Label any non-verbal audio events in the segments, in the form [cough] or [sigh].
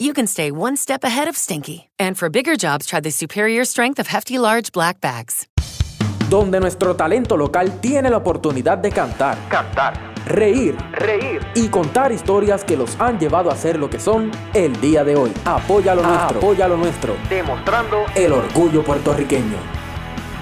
you can stay one step ahead of stinky. And for bigger jobs, try the superior strength of Hefty Large Black Bags. donde nuestro talento local tiene la oportunidad de cantar, cantar, reír, reír y contar historias que los han llevado a ser lo que son el día de hoy. Apoya lo nuestro, apoya lo nuestro, demostrando el orgullo puertorriqueño.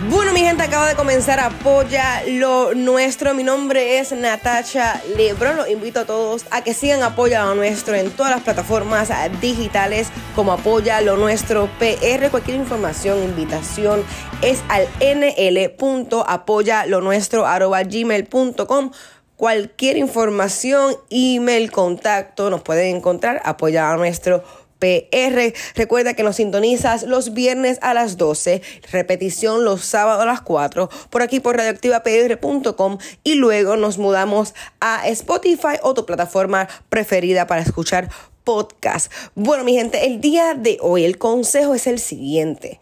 Bueno, mi gente, acaba de comenzar Apoya lo Nuestro. Mi nombre es Natacha Lebron. Los invito a todos a que sigan Apoya lo Nuestro en todas las plataformas digitales como Apoya lo Nuestro PR. Cualquier información, invitación es al nl.apoyalonuestro.gmail.com Cualquier información, email, contacto, nos pueden encontrar Apoya lo Nuestro PR. Recuerda que nos sintonizas los viernes a las 12, repetición los sábados a las 4, por aquí por radioactivapr.com y luego nos mudamos a Spotify o tu plataforma preferida para escuchar podcast. Bueno, mi gente, el día de hoy el consejo es el siguiente.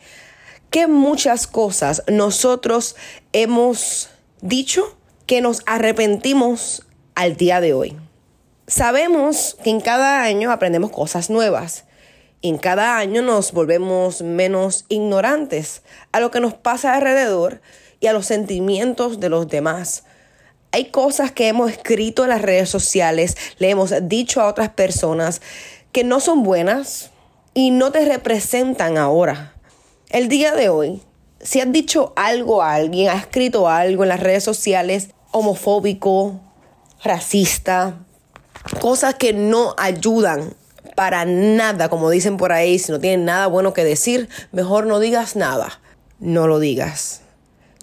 Que muchas cosas nosotros hemos dicho que nos arrepentimos al día de hoy. Sabemos que en cada año aprendemos cosas nuevas. En cada año nos volvemos menos ignorantes a lo que nos pasa alrededor y a los sentimientos de los demás. Hay cosas que hemos escrito en las redes sociales, le hemos dicho a otras personas que no son buenas y no te representan ahora. El día de hoy, si has dicho algo a alguien, has escrito algo en las redes sociales homofóbico, racista, cosas que no ayudan para nada, como dicen por ahí, si no tienen nada bueno que decir, mejor no digas nada. No lo digas.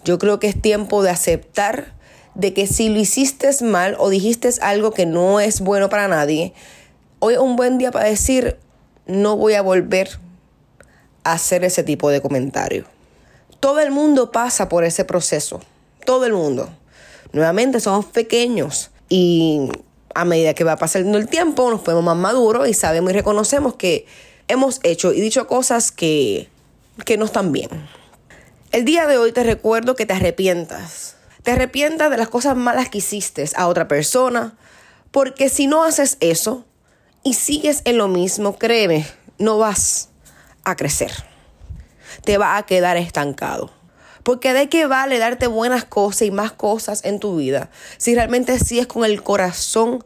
Yo creo que es tiempo de aceptar de que si lo hiciste mal o dijiste algo que no es bueno para nadie, hoy es un buen día para decir, no voy a volver a hacer ese tipo de comentario. Todo el mundo pasa por ese proceso. Todo el mundo. Nuevamente somos pequeños y a medida que va pasando el tiempo nos ponemos más maduros y sabemos y reconocemos que hemos hecho y dicho cosas que, que no están bien. El día de hoy te recuerdo que te arrepientas. Te arrepientas de las cosas malas que hiciste a otra persona, porque si no haces eso y sigues en lo mismo, créeme, no vas a crecer. Te va a quedar estancado. Porque de qué vale darte buenas cosas y más cosas en tu vida si realmente sigues con el corazón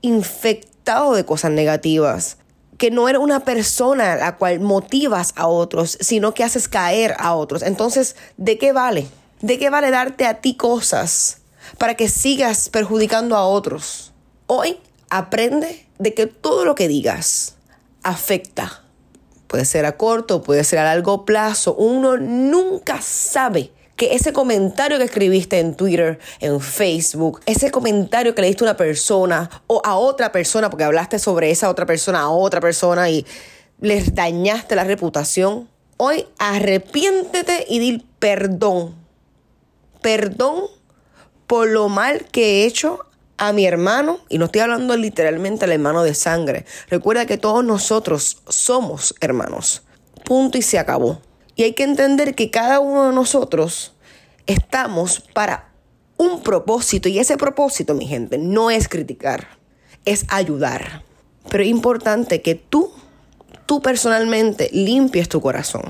infectado de cosas negativas. Que no eres una persona a la cual motivas a otros, sino que haces caer a otros. Entonces, ¿de qué vale? ¿De qué vale darte a ti cosas para que sigas perjudicando a otros? Hoy aprende de que todo lo que digas afecta Puede ser a corto, puede ser a largo plazo. Uno nunca sabe que ese comentario que escribiste en Twitter, en Facebook, ese comentario que le diste a una persona o a otra persona, porque hablaste sobre esa otra persona a otra persona y les dañaste la reputación, hoy arrepiéntete y di perdón. Perdón por lo mal que he hecho a mi hermano, y no estoy hablando literalmente al hermano de sangre, recuerda que todos nosotros somos hermanos. Punto y se acabó. Y hay que entender que cada uno de nosotros estamos para un propósito y ese propósito, mi gente, no es criticar, es ayudar. Pero es importante que tú, tú personalmente limpies tu corazón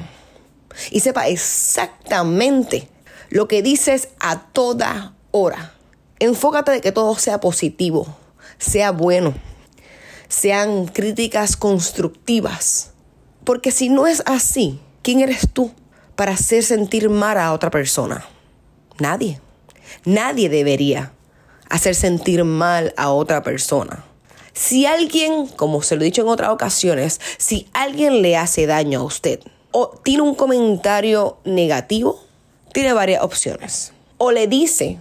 y sepa exactamente lo que dices a toda hora. Enfócate de que todo sea positivo, sea bueno, sean críticas constructivas. Porque si no es así, ¿quién eres tú para hacer sentir mal a otra persona? Nadie. Nadie debería hacer sentir mal a otra persona. Si alguien, como se lo he dicho en otras ocasiones, si alguien le hace daño a usted o tiene un comentario negativo, tiene varias opciones. O le dice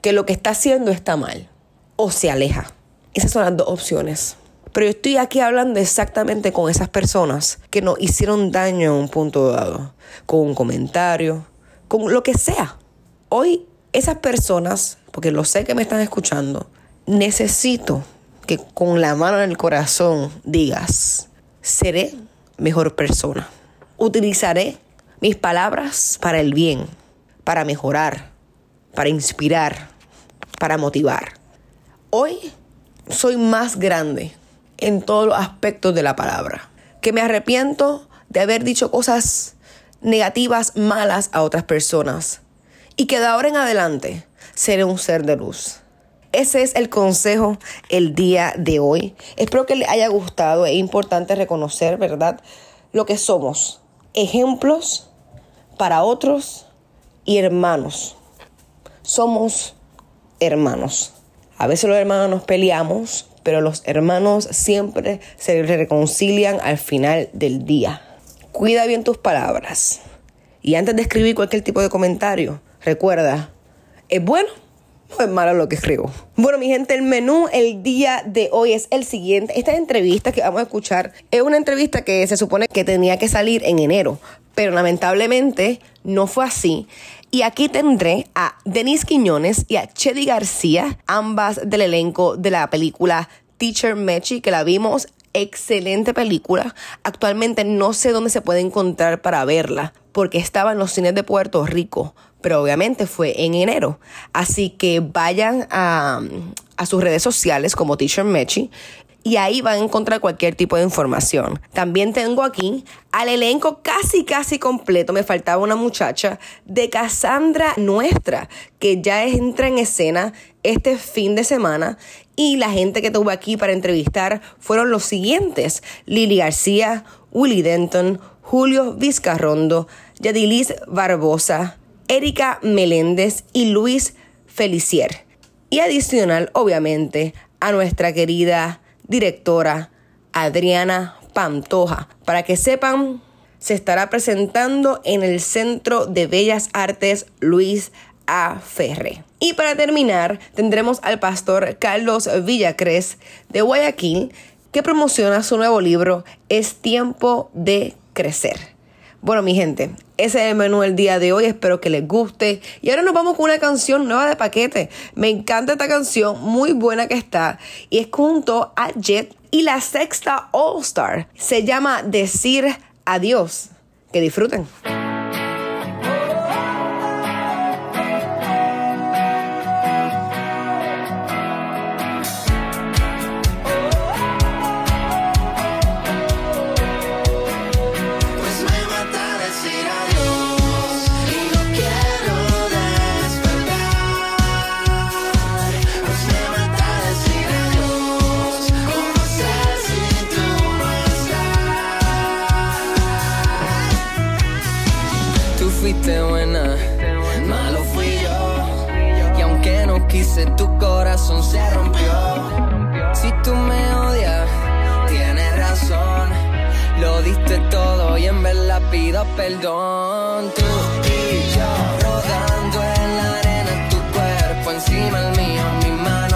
que lo que está haciendo está mal o se aleja. Esas son las dos opciones. Pero yo estoy aquí hablando exactamente con esas personas que nos hicieron daño en un punto dado, con un comentario, con lo que sea. Hoy esas personas, porque lo sé que me están escuchando, necesito que con la mano en el corazón digas, seré mejor persona. Utilizaré mis palabras para el bien, para mejorar, para inspirar, para motivar. Hoy soy más grande en todos los aspectos de la palabra. Que me arrepiento de haber dicho cosas negativas, malas a otras personas. Y que de ahora en adelante seré un ser de luz. Ese es el consejo el día de hoy. Espero que les haya gustado. Es importante reconocer, ¿verdad? Lo que somos. Ejemplos para otros y hermanos. Somos hermanos. A veces los hermanos nos peleamos, pero los hermanos siempre se reconcilian al final del día. Cuida bien tus palabras. Y antes de escribir cualquier tipo de comentario, recuerda, ¿es bueno o es malo lo que escribo? Bueno, mi gente, el menú el día de hoy es el siguiente. Esta entrevista que vamos a escuchar es una entrevista que se supone que tenía que salir en enero, pero lamentablemente no fue así. Y aquí tendré a Denise Quiñones y a Chedi García, ambas del elenco de la película Teacher Mechi, que la vimos. Excelente película. Actualmente no sé dónde se puede encontrar para verla, porque estaba en los cines de Puerto Rico, pero obviamente fue en enero. Así que vayan a, a sus redes sociales como Teacher Mechi y ahí van a encontrar cualquier tipo de información. También tengo aquí al elenco casi casi completo, me faltaba una muchacha de Cassandra Nuestra, que ya entra en escena este fin de semana y la gente que tuve aquí para entrevistar fueron los siguientes: Lili García, Willy Denton, Julio Vizcarrondo, Yadilis Barbosa, Erika Meléndez y Luis Felicier. Y adicional, obviamente, a nuestra querida directora Adriana Pantoja. Para que sepan, se estará presentando en el Centro de Bellas Artes Luis A. Ferre. Y para terminar, tendremos al pastor Carlos Villacres de Guayaquil, que promociona su nuevo libro Es tiempo de crecer. Bueno, mi gente, ese es el menú del día de hoy. Espero que les guste. Y ahora nos vamos con una canción nueva de paquete. Me encanta esta canción, muy buena que está. Y es junto a Jet y la sexta All Star. Se llama Decir Adiós. Que disfruten. Quise, tu corazón se rompió. Si tú me odias, tienes razón. Lo diste todo y en verdad pido perdón. Tú y yo rodando en la arena, tu cuerpo encima el mío, mi mano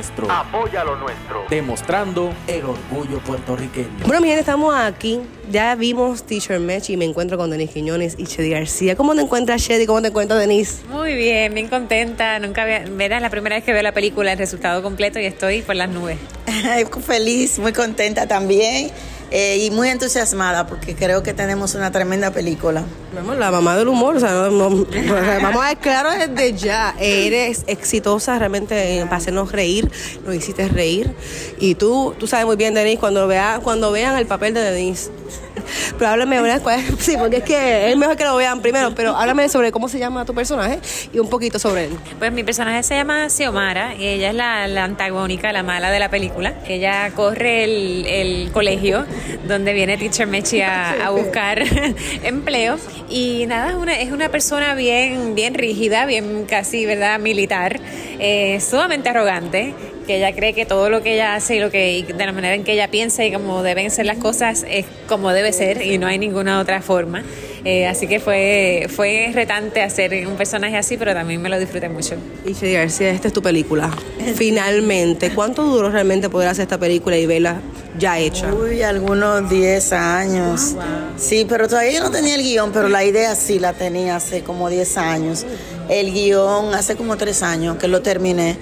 nuestro. Apoya lo nuestro. Demostrando el orgullo puertorriqueño. Bueno, mi gente, estamos aquí. Ya vimos Teacher Match y me encuentro con Denise Quiñones y Chedi García. ¿Cómo te encuentras, Chedi? ¿Cómo te encuentras, Denise? Muy bien, bien contenta. Nunca había, verá, es la primera vez que veo la película, el resultado completo y estoy por las nubes. [laughs] Feliz, muy contenta también eh, y muy entusiasmada porque creo que tenemos una tremenda película. Vamos, la mamá del humor, o sea, no- no- o sea, vamos a ver claro desde ya. Eres exitosa realmente en- para hacernos reír, nos hiciste reír. Y tú, tú sabes muy bien, Denise, cuando, vea, cuando vean el papel de Denise. [laughs] Pero háblame, ¿verdad? ¿Cuál es? Sí, porque es que es mejor que lo vean primero, pero háblame sobre cómo se llama tu personaje y un poquito sobre él. Pues mi personaje se llama Xiomara y ella es la, la antagónica, la mala de la película. Ella corre el, el colegio donde viene Teacher Mechi a, a [laughs] buscar [laughs] empleo y nada, es una, es una persona bien, bien rígida, bien casi, ¿verdad? Militar, eh, sumamente arrogante que ella cree que todo lo que ella hace y lo que y de la manera en que ella piensa y como deben ser las cosas es como debe ser y no hay ninguna otra forma. Eh, así que fue, fue retante hacer un personaje así, pero también me lo disfruté mucho. Y García, esta es tu película. Finalmente, ¿cuánto duró realmente poder hacer esta película y verla ya hecha? Uy, algunos 10 años. Sí, pero todavía yo no tenía el guion, pero la idea sí la tenía hace como 10 años. El guion hace como 3 años que lo terminé.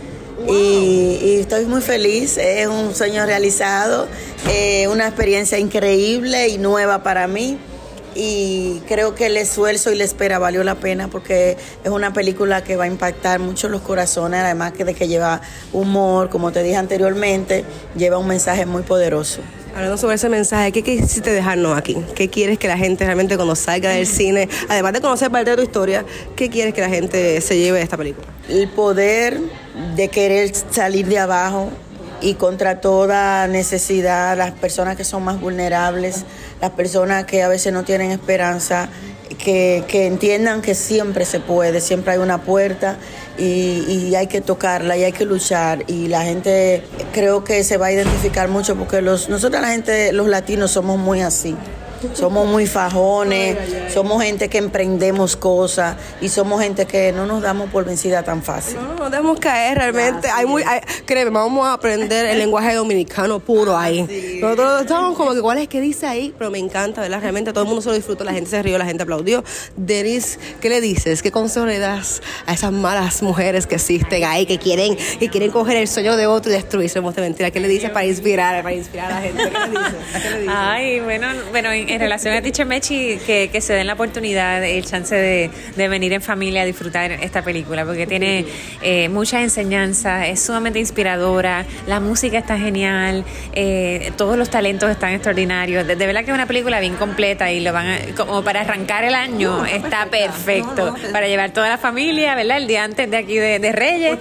Y, y estoy muy feliz, es un sueño realizado, eh, una experiencia increíble y nueva para mí. Y creo que el esfuerzo y la espera valió la pena porque es una película que va a impactar mucho los corazones, además que de que lleva humor, como te dije anteriormente, lleva un mensaje muy poderoso. Hablando sobre ese mensaje, ¿qué quisiste dejarnos aquí? ¿Qué quieres que la gente realmente cuando salga del cine, además de conocer parte de tu historia, qué quieres que la gente se lleve de esta película? El poder de querer salir de abajo y contra toda necesidad, las personas que son más vulnerables, las personas que a veces no tienen esperanza, que, que entiendan que siempre se puede, siempre hay una puerta y, y hay que tocarla y hay que luchar y la gente creo que se va a identificar mucho porque los, nosotros la gente, los latinos somos muy así. Somos muy fajones, somos gente que emprendemos cosas y somos gente que no nos damos por vencida tan fácil. No, no debemos caer realmente. Hay muy, hay- créeme, vamos a aprender el lenguaje dominicano puro ahí. Nosotros estamos como que, ¿cuál es que dice ahí? Pero me encanta, ¿verdad? Realmente todo el mundo se lo disfrutó, la gente se rió, la gente aplaudió. Denis, ¿qué le dices? ¿Qué consejo le das a esas malas mujeres que existen ahí, que quieren, que quieren coger el sueño de otro y destruirse? de mentira. ¿Qué le dices para inspirar, para inspirar a la gente? ¿Qué le dices? ¿Qué le dices? Ay, bueno, bueno en, relación a Teacher Mechi, que, que se den la oportunidad, el chance de, de venir en familia a disfrutar esta película, porque tiene eh, mucha enseñanza, es sumamente inspiradora, la música está genial, eh, todos los talentos están extraordinarios. De, de verdad que es una película bien completa y lo van a- como para arrancar el año está perfecto, para llevar toda la familia, ¿verdad? El día antes de aquí de, de Reyes,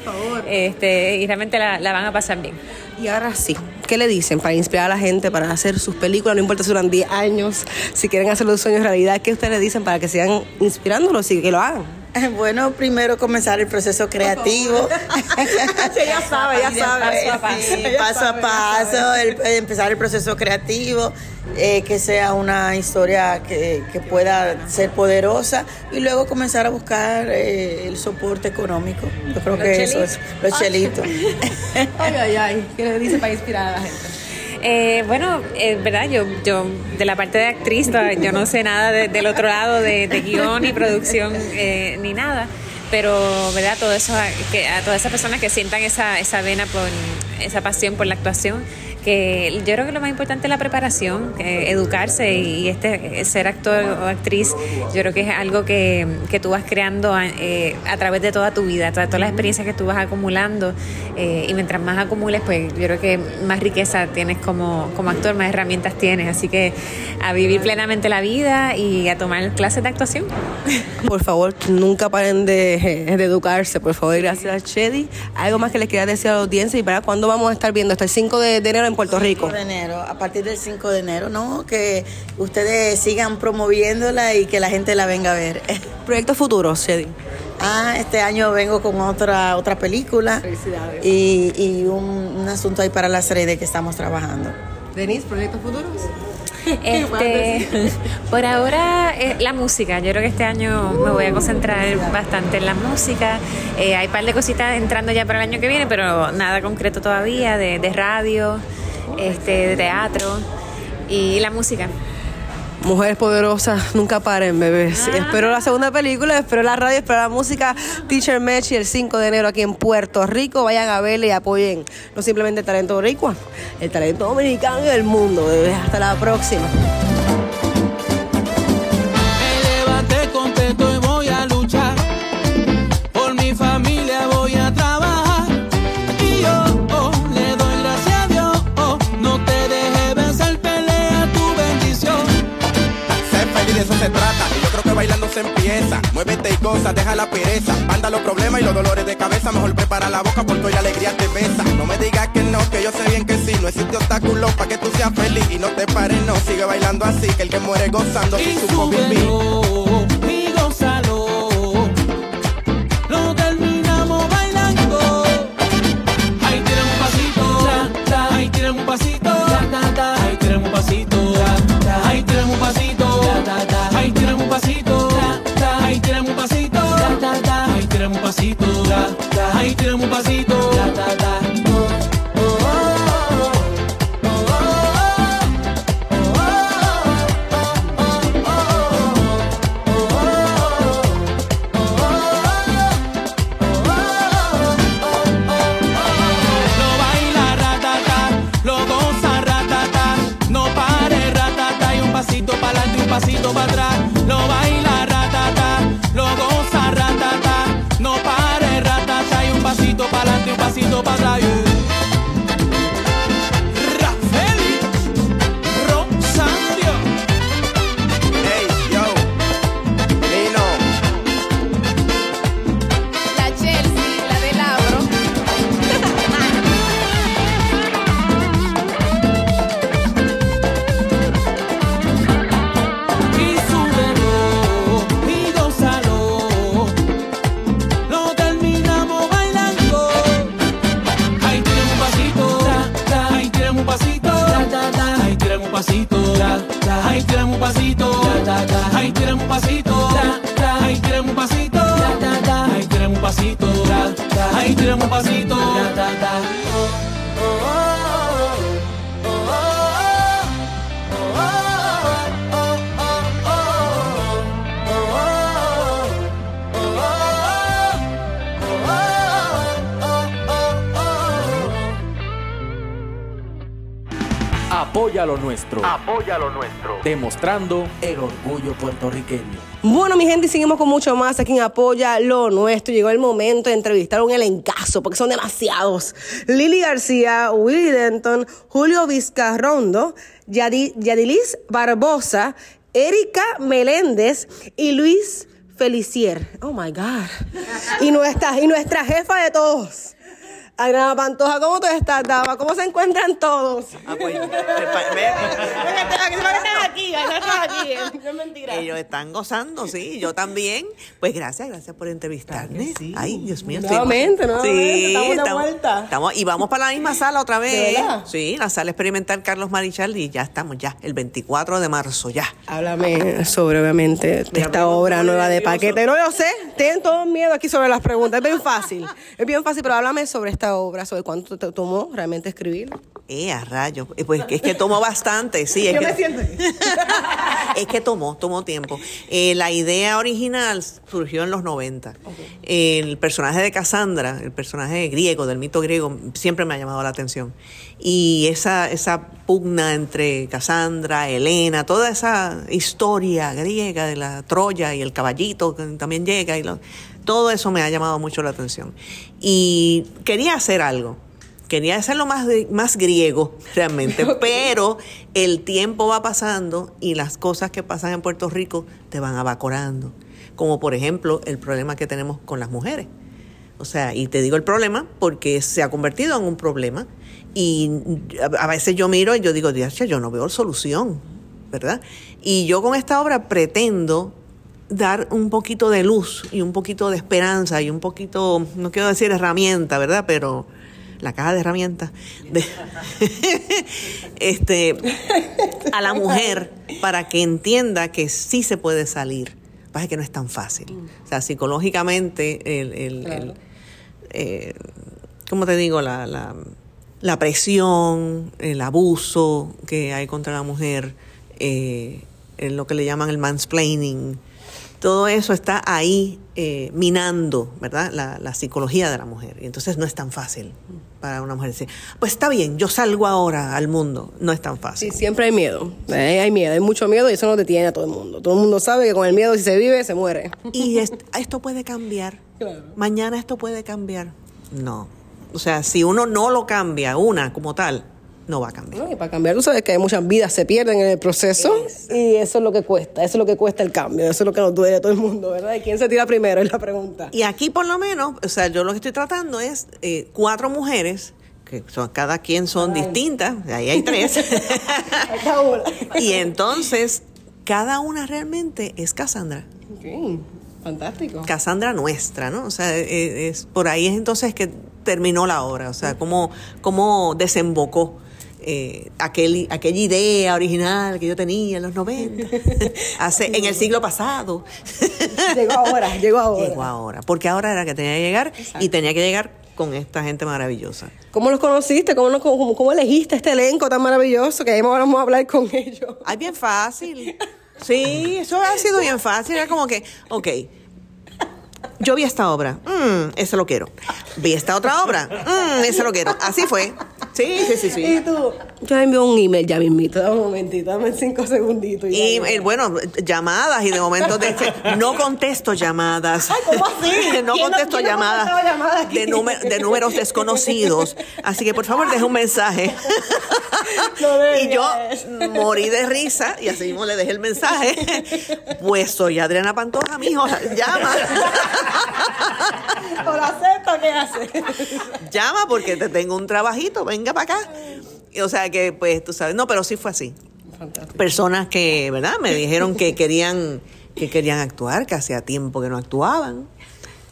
este, y realmente la, la van a pasar bien. Y ahora sí, ¿qué le dicen para inspirar a la gente para hacer sus películas? No importa si duran 10 años, si quieren hacer los sueños realidad, ¿qué ustedes le dicen para que sigan inspirándolos y que lo hagan? [laughs] Bueno, primero comenzar el proceso creativo. [laughs] ya sabe, ya sabe. Paso a paso. Sí, paso a paso, el- el empezar el proceso creativo, eh, que sea una historia que, que pueda ser poderosa y luego comenzar a buscar eh, el soporte económico. Yo creo que eso es los chelitos. [laughs] Ay, ay, ay. ¿Qué le dicen para inspirar a la gente? Eh, bueno, es verdad, yo, yo de la parte de actriz, yo no sé nada de- del otro lado de, de guion ni producción eh, ni nada, pero verdad, todo eso, que a todas esas personas que sientan esa, esa vena por esa pasión por la actuación, que yo creo que lo más importante es la preparación, eh, educarse y este ser actor o actriz, yo creo que es algo que, que tú vas creando a, eh, a través de toda tu vida, todas, las experiencias que tú vas acumulando eh, y mientras más acumules, pues yo creo que más riqueza tienes como, como actor, más herramientas tienes, así que a vivir plenamente la vida y a tomar clases de actuación. [laughs] Por favor, nunca paren de, de educarse, por favor. Gracias, Chedi. ¿Algo más que les quieras decir a la audiencia y para cuándo vamos a estar viendo? Hasta el 5 de, de enero en Puerto Rico. 5 de enero, a partir del 5 de enero, ¿no? Que ustedes sigan promoviéndola y que la gente la venga a ver. [laughs] Proyectos futuros, Chedi. Ah, este año vengo con otra otra película Felicidades. y, y un, un asunto ahí para la serie de que estamos trabajando. Denise, proyectos futuros. [laughs] Este, [laughs] por ahora, eh, la música. Yo creo que este año me voy a concentrar bastante en la música. Eh, hay un par de cositas entrando ya para el año que viene, pero nada concreto todavía, de, de radio, este, de teatro y la música. Mujeres poderosas, nunca paren, bebés. Espero la segunda película, espero la radio, espero la música. Teacher Mechi el 5 de enero aquí en Puerto Rico. Vayan a verle y apoyen no simplemente el talento boricua, el talento dominicano y del mundo, bebés. Hasta la próxima. Se trata. Y yo creo que bailando se empieza. Muévete y goza, deja la pereza. Manda los problemas y los dolores de cabeza. Mejor prepara la boca porque hoy la alegría te besa. No me digas que no, que yo sé bien que sí. No existe obstáculo para que tú seas feliz. Y no te pares, no. Sigue bailando así. Que el que muere gozando si supo vivir. Y gózalo. Pasito. Ahí tienen un pasito. Demostrando el orgullo puertorriqueño. Bueno, mi gente, seguimos con mucho más aquí en Apoya lo Nuestro. Llegó el momento de entrevistar a un elencazo, porque son demasiados. Lili García, Willy Denton, Julio Vizcarrondo, Yadi- Yadilis Barbosa, Erika Meléndez y Luis Felicier. Oh my God. Y nuestra, y nuestra jefa de todos. Adriana Pantoja, ¿cómo tú estás, dama? ¿Cómo se encuentran todos? Ah, pues, ve- Están aquí, están aquí. [laughs] No es mentira. Ellos están gozando, sí, yo también. Pues gracias, gracias por entrevistarme. Ay, Dios mío. estoy Nuevamente, emo- nuevamente, estamos de vuelta. estamos- y vamos para la misma sala otra vez. ¿De? Sí, la sala experimental Carlos Marichal y ya estamos, ya, el 24 de marzo, ya. Háblame sobre, obviamente, de esta obra nueva de paquete. No lo sé, tienen todo miedo aquí sobre las preguntas. Es bien fácil. Es bien fácil, pero háblame sobre esta obra, sobre cuánto te tomó realmente escribirla. Eh, a rayos. Eh, Pues es que tomó bastante, sí. Es Yo que, me siento. [laughs] es que tomó, tomó tiempo. Eh, la idea original surgió en los 90. El personaje de Cassandra, el personaje griego, del mito griego, siempre me ha llamado la atención. Y esa, esa pugna entre Cassandra, Helena, toda esa historia griega de la Troya y el caballito que también llega, y lo- todo eso me ha llamado mucho la atención. Y quería hacer algo. Quería hacerlo más, más griego, realmente, [laughs] pero el tiempo va pasando y las cosas que pasan en Puerto Rico te van abacorando. Como por ejemplo el problema que tenemos con las mujeres. O sea, y te digo el problema porque se ha convertido en un problema y a a veces yo miro y yo digo, Dios, yo no veo solución, ¿verdad? Y yo con esta obra pretendo dar un poquito de luz y un poquito de esperanza y un poquito, no quiero decir herramienta, ¿verdad? Pero, la caja de herramientas, de- [laughs] este, a la mujer para que entienda que sí se puede salir. Pasa es que no es tan fácil. O sea, psicológicamente, el, el- el- eh, ¿cómo te digo? La, la, la presión, el abuso que hay contra la mujer, eh, en lo que le llaman el mansplaining, todo eso está ahí eh, minando, ¿verdad? La, la psicología de la mujer. Y entonces no es tan fácil para una mujer decir, pues está bien, yo salgo ahora al mundo. No es tan fácil. Sí, siempre hay miedo. Eh, hay miedo, hay mucho miedo y eso no detiene a todo el mundo. Todo el mundo sabe que con el miedo si se vive, se muere. Y es- esto puede cambiar. Mañana esto puede cambiar. No. O sea, si uno no lo cambia, una como tal, no va a cambiar. No, y para cambiar, tú sabes que muchas vidas se pierden en el proceso y eso es lo que cuesta, eso es lo que cuesta el cambio, eso es lo que nos duele a todo el mundo, ¿verdad? ¿Y quién se tira primero? Es la pregunta. Y aquí por lo menos, o sea, yo lo que estoy tratando es eh, cuatro mujeres, que son, cada quien son distintas, ahí hay tres. [laughs] [laughs] y entonces, cada una realmente es Cassandra. Ok, fantástico. Cassandra nuestra, ¿no? O sea, eh, es, por ahí es entonces que terminó la obra, o sea, cómo, cómo desembocó eh, aquel, aquella idea original que yo tenía en los 90, [laughs] hace, en el siglo pasado. Llegó ahora, llegó ahora. Llegó ahora, porque ahora era que tenía que llegar y tenía que llegar con esta gente maravillosa. ¿Cómo los conociste? ¿Cómo, cómo, cómo elegiste este elenco tan maravilloso que ahí vamos a hablar con ellos? Ay, bien fácil. Sí, eso ha sido bien fácil. Era como que, ok, yo vi esta obra, mm, esa lo quiero. Vi esta otra obra, mm, esa lo quiero. Así fue. Sí, sí, sí, sí. Y tú, yo envío un email ya mismito, dame un momentito, dame cinco segunditos. Y eh, bueno, llamadas y de momento de este, no contesto llamadas. ¿cómo así? [laughs] No ¿Quién no- contesto no llamadas llamadas aquí? de, número- de números desconocidos. Así que por favor deje un mensaje. [laughs] y yo morí de risa y así mismo le dejé el mensaje. Pues soy Adriana Pantoja, mijo, llama. [laughs] ¿O lo acepta qué hace? Llama porque te tengo un trabajito, venga para acá. Y, O sea que, pues, tú sabes, no, pero sí fue así. Personas que, ¿verdad? Me dijeron que querían, que querían actuar, que hacía tiempo que no actuaban.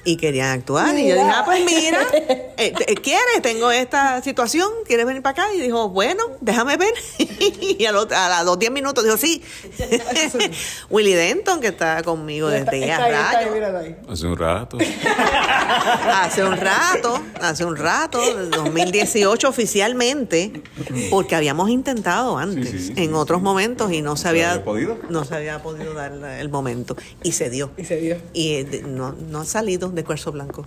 Y querían actuar. Y yo dije, ah, pues mira, eh, eh, ¿quieres? Tengo esta situación, ¿quieres venir para acá? Y dijo, bueno, déjame ver. [laughs] y a, los, a los 10 minutos dijo, sí. [laughs] Willy Denton, que está conmigo desde ya rayos. Hace un rato. Hace un rato, hace un rato, del 2018 oficialmente, porque habíamos intentado antes, en otros momentos, y no se había, había podido? no se había podido dar el momento. Y se dio. Y se dio. Y eh, no, no ha salido de cuarzo blanco.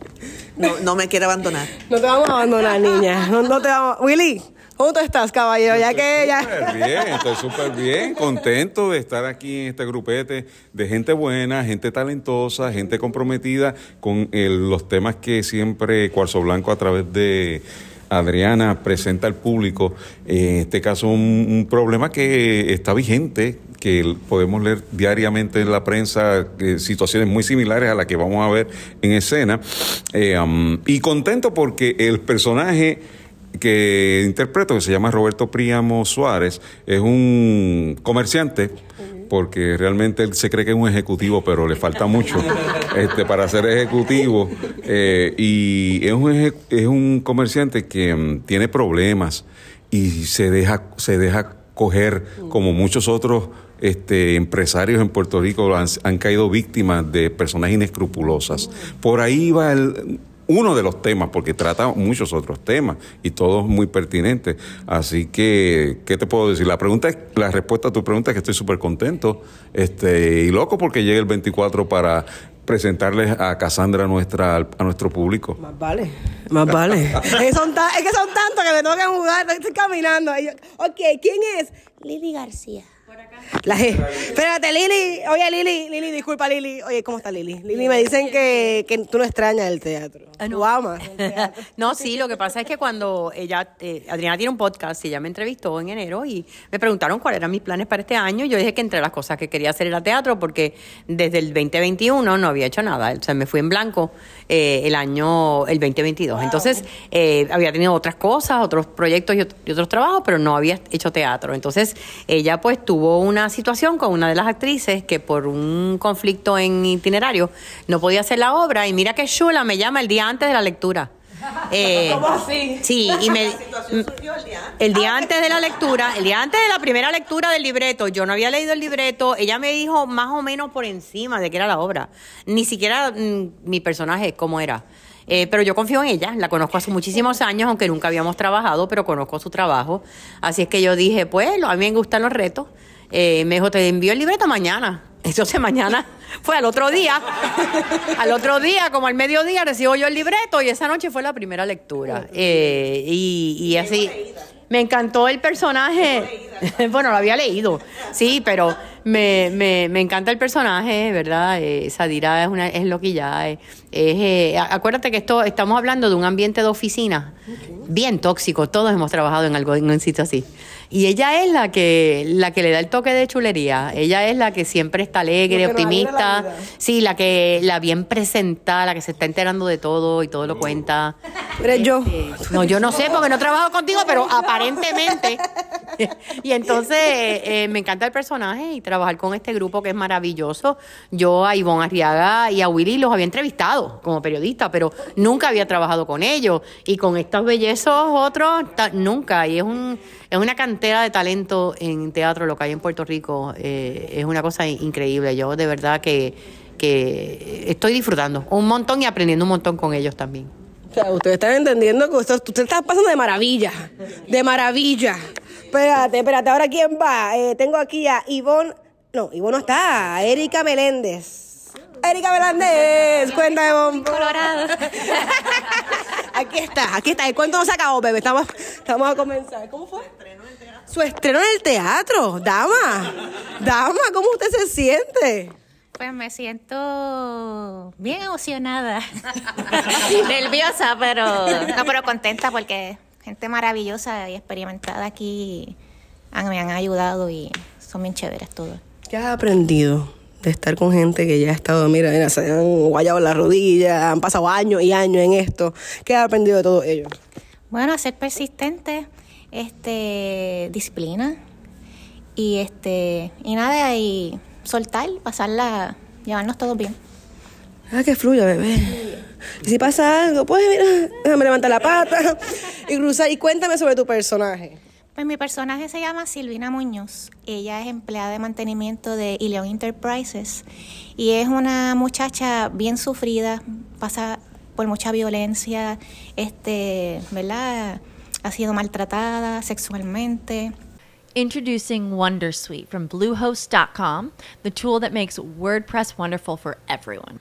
No, no me quiere abandonar. No te vamos a abandonar, [laughs] niña. No, no te vamos. Willy, ¿cómo tú estás, caballero? Ya que ya. Súper bien, estoy súper bien, contento de estar aquí en este grupete de gente buena, gente talentosa, gente comprometida con el- los temas que siempre Cuarzo Blanco a través de Adriana presenta al público. En este caso, un, problema que está vigente, que podemos leer diariamente en la prensa, eh, situaciones muy similares a las que vamos a ver en escena. Eh, um, y contento porque el personaje que interpreto, que se llama Roberto Príamo Suárez, es un comerciante, porque realmente él se cree que es un ejecutivo, pero le falta mucho este, para ser ejecutivo. Eh, y es un, es un comerciante que mm, tiene problemas y se deja, se deja coger, como muchos otros este, empresarios en Puerto Rico han caído víctimas de personas inescrupulosas. Por ahí va el, uno de los temas, porque trata muchos otros temas y todos muy pertinentes. Así que, ¿qué te puedo decir? La pregunta es, la respuesta a tu pregunta es que estoy súper contento este, y loco porque llegue el 24 para presentarles a Cassandra nuestra, a nuestro público. Más vale. Más vale. [laughs] es, que son es que son tantos que me tengo que jugar. Estoy caminando. Yo, ok, ¿quién es? Lili García. La G. Espérate, Lili. Oye, Lili. Lili, disculpa, Lili. Oye, ¿cómo está Lili? Lili, me dicen que, que tú no extrañas el teatro. Tú amas el teatro. [laughs] no, sí, lo que pasa es que cuando ella, eh, Adriana tiene un podcast y ella me entrevistó en enero y me preguntaron cuáles eran mis planes para este año. Yo dije que entre las cosas que quería hacer era teatro porque desde el 2021 no había hecho nada. O sea, me fui en blanco eh, el año, el 2022. Entonces, eh, había tenido otras cosas, otros proyectos y, y otros trabajos, pero no había hecho teatro. Entonces, ella pues tuvo una situación con una de las actrices que por un conflicto en itinerario no podía hacer la obra y mira que chula me llama el día antes de la lectura. [laughs] Eh, ¿Cómo así? Sí, y [laughs] me... El día antes de la lectura, el día antes de la primera lectura del libreto, yo no había leído el libreto, ella me dijo más o menos por encima de qué era la obra. Ni siquiera mm, mi personaje, cómo era. Eh, pero yo confío en ella, la conozco hace muchísimos años, aunque nunca habíamos trabajado, pero conozco su trabajo. Así es que yo dije, pues, a mí me gustan los retos. Eh, me dijo, te envío el libreto mañana. Entonces mañana fue al otro día. [laughs] al otro día, como al mediodía, recibo yo el libreto y esa noche fue la primera lectura. Eh, y, y así. Me encantó el personaje. [laughs] bueno, lo había leído, sí, pero me, me, me encanta el personaje, ¿verdad? Eh, Sadira es, una, es loquilla. Es, es, eh, acuérdate que esto estamos hablando de un ambiente de oficina bien tóxico. Todos hemos trabajado en algo en un sitio así. Y ella es la que, la que le da el toque de chulería. Ella es la que siempre está alegre, la optimista. Sí, la que la bien presentada, la que se está enterando de todo y todo lo cuenta. Eres yo. No, yo no sé porque no trabajo contigo, pero aparentemente. [laughs] y entonces eh, me encanta el personaje y trabajar con este grupo que es maravilloso. Yo a Ivonne Arriaga y a Willy los había entrevistado como periodista, pero nunca había trabajado con ellos. Y con estos bellezos otros, nunca. Y es, un, es una cantera de talento en teatro, lo que hay en Puerto Rico. eh, es una cosa increíble. Yo de verdad que, que estoy disfrutando un montón y aprendiendo un montón con ellos también. O sea, ustedes están entendiendo que usted, usted está pasando de maravilla. De maravilla. Espérate, espérate, ahora quién va. Eh, tengo aquí a Ivonne. No, Ivonne no está. a Erika Meléndez. Erika Meléndez, cuéntame, Ivonne. Colorado. [laughs] Aquí está, aquí está. El cuento no se acabó, bebé. Estamos, estamos a comenzar. ¿Cómo fue? Su estreno en el teatro. Dama. Dama, ¿cómo usted se siente? Pues me siento bien emocionada, [laughs] nerviosa, pero no, pero contenta porque gente maravillosa y experimentada aquí han- me han ayudado y son bien chéveres todos. ¿Qué has aprendido de estar con gente que ya ha estado, mira, mira, se han guayado la rodilla, han pasado años y años en esto? ¿Qué has aprendido de todo ello? Bueno, ser persistente, este, disciplina y este y nada y soltar, pasarla, llevarnos todos bien. Ah, que fluya, bebé. Y si pasa algo, pues mira, déjame levantar la pata [laughs] y cruzar. Y cuéntame sobre tu personaje. Pues mi personaje se llama Silvina Muñoz. Ella es empleada de mantenimiento de Ileón Enterprises y es una muchacha bien sufrida, pasa por mucha violencia, este, ¿verdad? Ha sido maltratada sexualmente. Introducing Wondersuite from Bluehost.com, the tool that makes WordPress wonderful for everyone.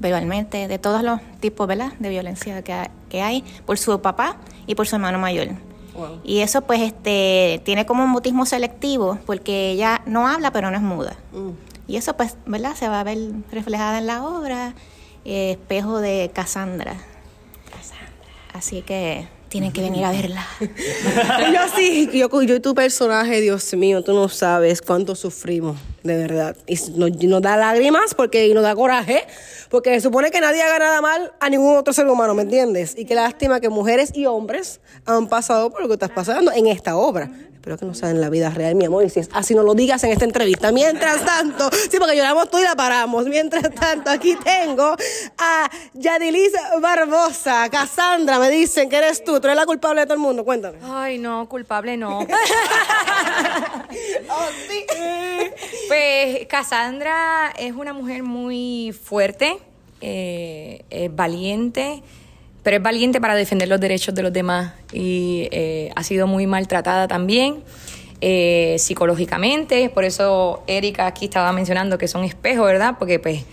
Verbalmente, de todos los tipos, ¿verdad? De violencia que, ha- que hay por su papá y por su hermano mayor. Y eso pues este tiene como un mutismo selectivo porque ella no habla pero no es muda. Y eso pues, ¿verdad? Se va a ver reflejada en la obra eh, Espejo de Cassandra. Así que tienen que venir a verla. [laughs] yo sí, yo, yo y tu personaje, Dios mío, tú no sabes cuánto sufrimos de verdad. Y nos, nos da lágrimas porque, y nos da coraje, porque se supone que nadie haga nada mal a ningún otro ser humano, ¿me entiendes? Y qué lástima que mujeres y hombres han pasado por lo que estás pasando en esta obra. Espero que no sea en la vida real, mi amor, y si es así, no lo digas en esta entrevista. Mientras [laughs] tanto, sí, porque lloramos tú y la paramos. Mientras tanto, aquí tengo a Yadilis Barbosa, Cassandra, me dicen que eres tú, tú eres la culpable de todo el mundo, cuéntame. Ay, no, culpable no. [laughs] Oh, Pues Cassandra es una mujer muy fuerte, eh, valiente, pero es valiente para defender los derechos de los demás y eh, ha sido muy maltratada también. eh, psicológicamente, por eso Erika aquí estaba mencionando que son espejos, ¿verdad? Porque pues